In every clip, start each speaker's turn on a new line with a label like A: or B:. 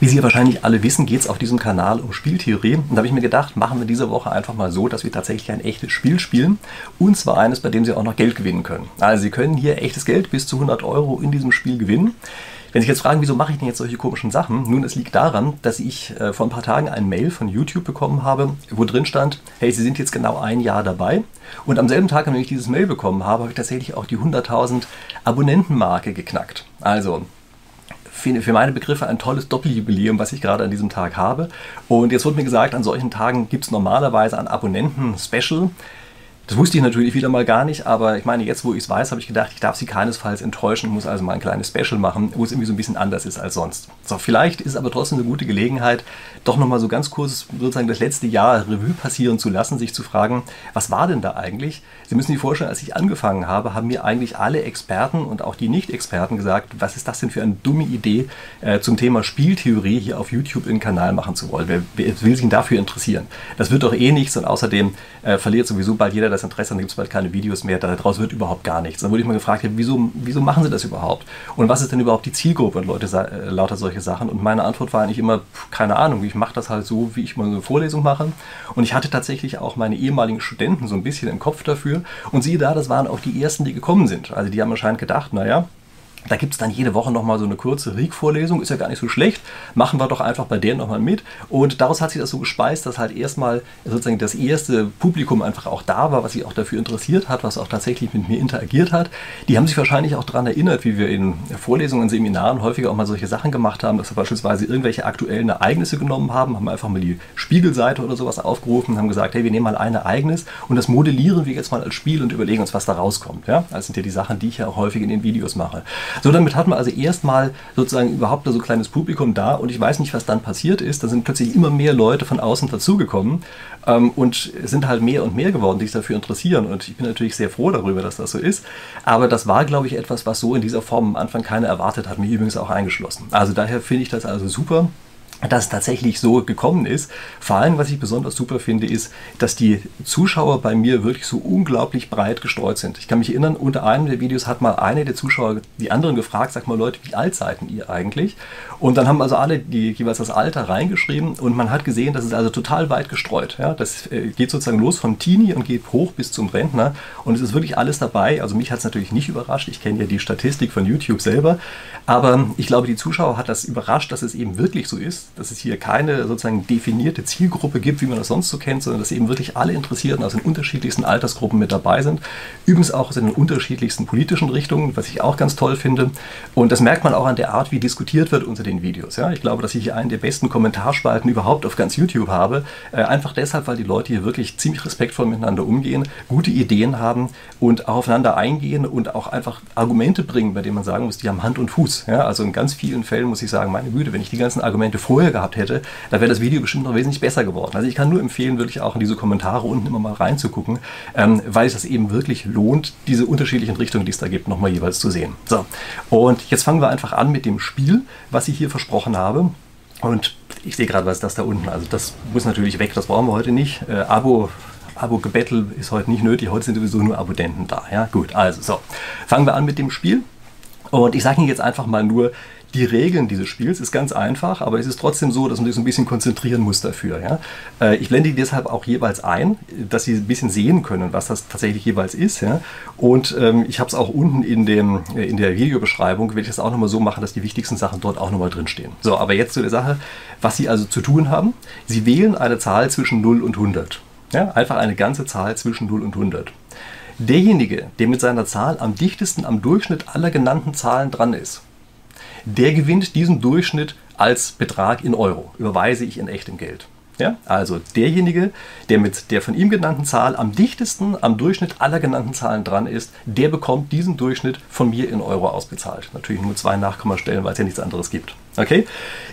A: Wie Sie wahrscheinlich alle wissen, geht es auf diesem Kanal um Spieltheorie. Und da habe ich mir gedacht, machen wir diese Woche einfach mal so, dass wir tatsächlich ein echtes Spiel spielen. Und zwar eines, bei dem Sie auch noch Geld gewinnen können. Also Sie können hier echtes Geld bis zu 100 Euro in diesem Spiel gewinnen. Wenn Sie jetzt fragen, wieso mache ich denn jetzt solche komischen Sachen? Nun, es liegt daran, dass ich äh, vor ein paar Tagen ein Mail von YouTube bekommen habe, wo drin stand, hey, Sie sind jetzt genau ein Jahr dabei. Und am selben Tag, an dem ich dieses Mail bekommen habe, habe ich tatsächlich auch die 100.000 Abonnentenmarke geknackt. Also, für meine Begriffe ein tolles Doppeljubiläum, was ich gerade an diesem Tag habe. Und jetzt wurde mir gesagt, an solchen Tagen gibt es normalerweise ein Abonnenten-Special. Das wusste ich natürlich wieder mal gar nicht, aber ich meine, jetzt wo ich es weiß, habe ich gedacht, ich darf sie keinesfalls enttäuschen, muss also mal ein kleines Special machen, wo es irgendwie so ein bisschen anders ist als sonst. So, vielleicht ist es aber trotzdem eine gute Gelegenheit, doch nochmal so ganz kurz sozusagen das letzte Jahr Revue passieren zu lassen, sich zu fragen, was war denn da eigentlich? Sie müssen sich vorstellen, als ich angefangen habe, haben mir eigentlich alle Experten und auch die Nicht-Experten gesagt, was ist das denn für eine dumme Idee, äh, zum Thema Spieltheorie hier auf YouTube einen Kanal machen zu wollen. Wer, will sich denn dafür interessieren? Das wird doch eh nichts und außerdem äh, verliert sowieso bald jeder das das Interesse, dann gibt es bald keine Videos mehr, daraus wird überhaupt gar nichts. Dann wurde ich mal gefragt, wieso, wieso machen sie das überhaupt? Und was ist denn überhaupt die Zielgruppe und Leute äh, lauter solche Sachen? Und meine Antwort war eigentlich immer, keine Ahnung, ich mache das halt so, wie ich mal eine Vorlesung mache. Und ich hatte tatsächlich auch meine ehemaligen Studenten so ein bisschen im Kopf dafür. Und siehe da, das waren auch die ersten, die gekommen sind. Also die haben anscheinend gedacht, naja, da gibt es dann jede Woche nochmal so eine kurze Reek-Vorlesung, ist ja gar nicht so schlecht. Machen wir doch einfach bei der nochmal mit. Und daraus hat sich das so gespeist, dass halt erstmal sozusagen das erste Publikum einfach auch da war, was sich auch dafür interessiert hat, was auch tatsächlich mit mir interagiert hat. Die haben sich wahrscheinlich auch daran erinnert, wie wir in Vorlesungen, Seminaren häufiger auch mal solche Sachen gemacht haben, dass wir beispielsweise irgendwelche aktuellen Ereignisse genommen haben, haben einfach mal die Spiegelseite oder sowas aufgerufen, haben gesagt, hey, wir nehmen mal ein Ereignis und das modellieren wir jetzt mal als Spiel und überlegen uns, was da rauskommt. Ja? Das sind ja die Sachen, die ich ja auch häufig in den Videos mache. So, damit hat man also erstmal sozusagen überhaupt so ein kleines Publikum da und ich weiß nicht, was dann passiert ist. Da sind plötzlich immer mehr Leute von außen dazugekommen ähm, und sind halt mehr und mehr geworden, die sich dafür interessieren. Und ich bin natürlich sehr froh darüber, dass das so ist. Aber das war, glaube ich, etwas, was so in dieser Form am Anfang keiner erwartet hat, mich übrigens auch eingeschlossen. Also daher finde ich das also super dass es tatsächlich so gekommen ist. Vor allem, was ich besonders super finde, ist, dass die Zuschauer bei mir wirklich so unglaublich breit gestreut sind. Ich kann mich erinnern, unter einem der Videos hat mal eine der Zuschauer die anderen gefragt, sag mal Leute, wie alt seid ihr eigentlich? Und dann haben also alle die, jeweils das Alter reingeschrieben und man hat gesehen, das ist also total weit gestreut. Ja? Das äh, geht sozusagen los vom Teenie und geht hoch bis zum Rentner und es ist wirklich alles dabei. Also mich hat es natürlich nicht überrascht, ich kenne ja die Statistik von YouTube selber, aber ich glaube, die Zuschauer hat das überrascht, dass es eben wirklich so ist dass es hier keine sozusagen definierte Zielgruppe gibt, wie man das sonst so kennt, sondern dass eben wirklich alle Interessierten aus den unterschiedlichsten Altersgruppen mit dabei sind. Übrigens auch aus den unterschiedlichsten politischen Richtungen, was ich auch ganz toll finde. Und das merkt man auch an der Art, wie diskutiert wird unter den Videos. Ja, ich glaube, dass ich hier einen der besten Kommentarspalten überhaupt auf ganz YouTube habe. Äh, einfach deshalb, weil die Leute hier wirklich ziemlich respektvoll miteinander umgehen, gute Ideen haben und auch aufeinander eingehen und auch einfach Argumente bringen, bei denen man sagen muss, die haben Hand und Fuß. Ja, also in ganz vielen Fällen muss ich sagen, meine Güte, wenn ich die ganzen Argumente vorher vorher gehabt hätte, da wäre das Video bestimmt noch wesentlich besser geworden. Also ich kann nur empfehlen, wirklich auch in diese Kommentare unten immer mal reinzugucken, ähm, weil es das eben wirklich lohnt, diese unterschiedlichen Richtungen, die es da gibt, nochmal jeweils zu sehen. So, und jetzt fangen wir einfach an mit dem Spiel, was ich hier versprochen habe. Und ich sehe gerade, was ist das da unten? Also das muss natürlich weg, das brauchen wir heute nicht. Äh, Abo Abo-Gebettel ist heute nicht nötig, heute sind sowieso nur Abonnenten da. Ja, gut, also so. Fangen wir an mit dem Spiel. Und ich sage Ihnen jetzt einfach mal nur die Regeln dieses Spiels ist ganz einfach, aber es ist trotzdem so, dass man sich so ein bisschen konzentrieren muss dafür. Ja? Äh, ich blende die deshalb auch jeweils ein, dass Sie ein bisschen sehen können, was das tatsächlich jeweils ist. Ja? Und ähm, ich habe es auch unten in, dem, äh, in der Videobeschreibung, werde ich das auch nochmal so machen, dass die wichtigsten Sachen dort auch nochmal drinstehen. So, aber jetzt zu der Sache, was Sie also zu tun haben. Sie wählen eine Zahl zwischen 0 und 100. Ja? Einfach eine ganze Zahl zwischen 0 und 100. Derjenige, der mit seiner Zahl am dichtesten am Durchschnitt aller genannten Zahlen dran ist, der gewinnt diesen Durchschnitt als Betrag in Euro. Überweise ich in echtem Geld. Ja? Also derjenige, der mit der von ihm genannten Zahl am dichtesten am Durchschnitt aller genannten Zahlen dran ist, der bekommt diesen Durchschnitt von mir in Euro ausbezahlt. Natürlich nur zwei Nachkommastellen, weil es ja nichts anderes gibt. Okay?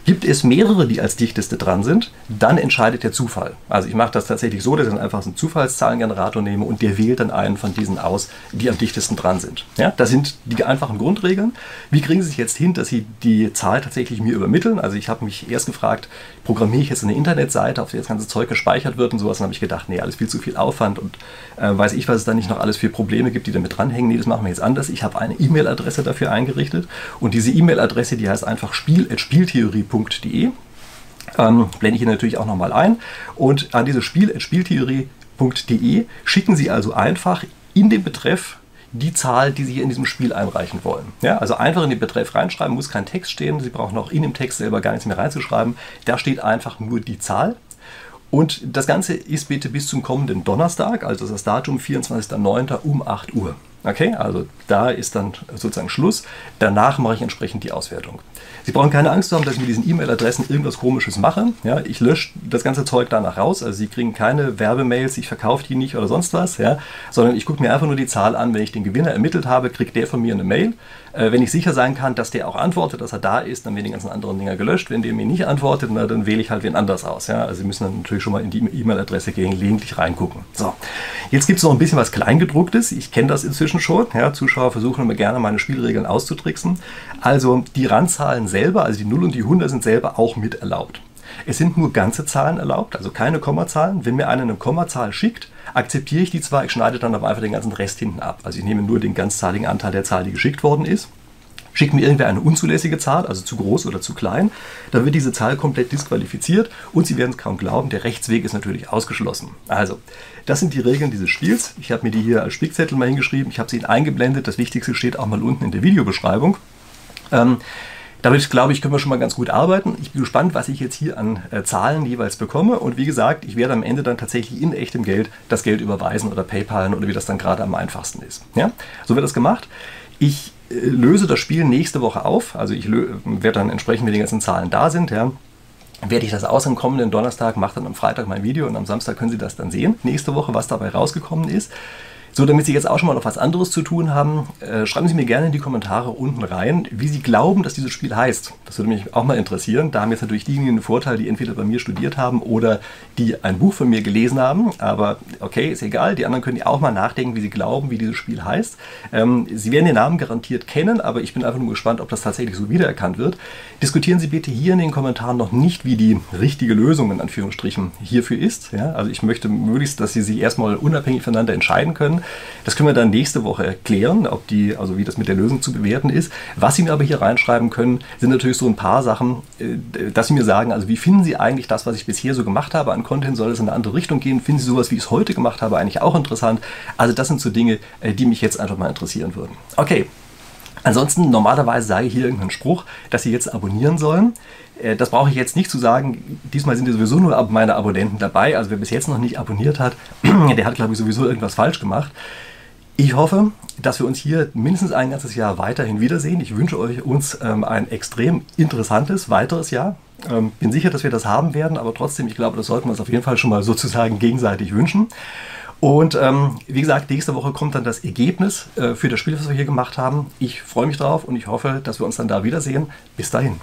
A: Gibt es mehrere, die als dichteste dran sind, dann entscheidet der Zufall. Also ich mache das tatsächlich so, dass ich dann einfach einen Zufallszahlengenerator nehme und der wählt dann einen von diesen aus, die am dichtesten dran sind. Ja? Das sind die einfachen Grundregeln. Wie kriegen Sie sich jetzt hin, dass Sie die Zahl tatsächlich mir übermitteln? Also ich habe mich erst gefragt, programmiere ich jetzt eine Internetseite, auf der das ganze Zeug gespeichert wird und sowas. Dann habe ich gedacht, nee, alles viel zu viel Aufwand und äh, weiß ich, was es da nicht noch alles für Probleme gibt, die damit dranhängen. Nee, das machen wir jetzt anders. Ich habe eine E-Mail-Adresse dafür eingerichtet und diese E-Mail-Adresse, die heißt einfach spiel.spieltheorie.com spieltheorie.de. Ähm, blende ich hier natürlich auch nochmal ein. Und an dieses Spiel, spieltheorie.de, schicken Sie also einfach in den Betreff die Zahl, die Sie hier in diesem Spiel einreichen wollen. Ja, also einfach in den Betreff reinschreiben, muss kein Text stehen. Sie brauchen auch in dem Text selber gar nichts mehr reinzuschreiben. Da steht einfach nur die Zahl. Und das Ganze ist bitte bis zum kommenden Donnerstag, also das Datum 24.09. um 8 Uhr. Okay, also da ist dann sozusagen Schluss. Danach mache ich entsprechend die Auswertung. Sie brauchen keine Angst haben, dass ich mit diesen E-Mail-Adressen irgendwas Komisches mache. Ja, ich lösche das ganze Zeug danach raus. Also Sie kriegen keine Werbemails, ich verkaufe die nicht oder sonst was, ja, sondern ich gucke mir einfach nur die Zahl an. Wenn ich den Gewinner ermittelt habe, kriegt der von mir eine Mail. Äh, wenn ich sicher sein kann, dass der auch antwortet, dass er da ist, dann werden die ganzen anderen Dinger gelöscht. Wenn der mir nicht antwortet, na, dann wähle ich halt wen anders aus. Ja. Also Sie müssen dann natürlich schon mal in die E-Mail-Adresse gelegentlich reingucken. So, jetzt gibt es noch ein bisschen was Kleingedrucktes. Ich kenne das inzwischen schon. Ja. Zuschauer versuchen immer gerne meine Spielregeln auszutricksen. Also die Randzahlen selber, also die 0 und die 100 sind selber auch mit erlaubt. Es sind nur ganze Zahlen erlaubt, also keine Kommazahlen. Wenn mir einer eine Kommazahl schickt, akzeptiere ich die zwar, ich schneide dann aber einfach den ganzen Rest hinten ab. Also ich nehme nur den ganzzahligen Anteil der Zahl, die geschickt worden ist. Schickt mir irgendwer eine unzulässige Zahl, also zu groß oder zu klein, dann wird diese Zahl komplett disqualifiziert und Sie werden es kaum glauben, der Rechtsweg ist natürlich ausgeschlossen. Also, das sind die Regeln dieses Spiels. Ich habe mir die hier als Spickzettel mal hingeschrieben, ich habe sie Ihnen eingeblendet, das Wichtigste steht auch mal unten in der Videobeschreibung. Ähm, damit, glaube ich, können wir schon mal ganz gut arbeiten. Ich bin gespannt, was ich jetzt hier an äh, Zahlen jeweils bekomme. Und wie gesagt, ich werde am Ende dann tatsächlich in echtem Geld das Geld überweisen oder PayPalen oder wie das dann gerade am einfachsten ist. Ja? So wird das gemacht. Ich löse das Spiel nächste Woche auf. Also ich werde dann entsprechend, wenn die ganzen Zahlen da sind, ja, werde ich das aus am kommenden Donnerstag, mache dann am Freitag mein Video und am Samstag können Sie das dann sehen, nächste Woche, was dabei rausgekommen ist. So, damit Sie jetzt auch schon mal noch was anderes zu tun haben, äh, schreiben Sie mir gerne in die Kommentare unten rein, wie Sie glauben, dass dieses Spiel heißt. Das würde mich auch mal interessieren. Da haben jetzt natürlich diejenigen einen Vorteil, die entweder bei mir studiert haben oder die ein Buch von mir gelesen haben. Aber okay, ist egal. Die anderen können ja auch mal nachdenken, wie sie glauben, wie dieses Spiel heißt. Ähm, sie werden den Namen garantiert kennen, aber ich bin einfach nur gespannt, ob das tatsächlich so wiedererkannt wird. Diskutieren Sie bitte hier in den Kommentaren noch nicht, wie die richtige Lösung in Anführungsstrichen hierfür ist. Ja, also ich möchte möglichst, dass Sie sich erstmal unabhängig voneinander entscheiden können. Das können wir dann nächste Woche erklären, ob die, also wie das mit der Lösung zu bewerten ist. Was Sie mir aber hier reinschreiben können, sind natürlich so ein paar Sachen, äh, dass Sie mir sagen, also wie finden Sie eigentlich das, was ich bisher so gemacht habe an Content? Soll es in eine andere Richtung gehen? Finden Sie sowas, wie ich es heute gemacht habe, eigentlich auch interessant? Also das sind so Dinge, äh, die mich jetzt einfach mal interessieren würden. Okay, Ansonsten, normalerweise sage ich hier irgendeinen Spruch, dass Sie jetzt abonnieren sollen. Äh, das brauche ich jetzt nicht zu sagen. Diesmal sind sowieso nur meine Abonnenten dabei. Also wer bis jetzt noch nicht abonniert hat, der hat, glaube ich, sowieso irgendwas falsch gemacht. Ich hoffe, dass wir uns hier mindestens ein ganzes Jahr weiterhin wiedersehen. Ich wünsche euch uns ähm, ein extrem interessantes weiteres Jahr. Ähm, bin sicher, dass wir das haben werden, aber trotzdem, ich glaube, das sollten wir uns auf jeden Fall schon mal sozusagen gegenseitig wünschen. Und ähm, wie gesagt, nächste Woche kommt dann das Ergebnis äh, für das Spiel, was wir hier gemacht haben. Ich freue mich drauf und ich hoffe, dass wir uns dann da wiedersehen. Bis dahin.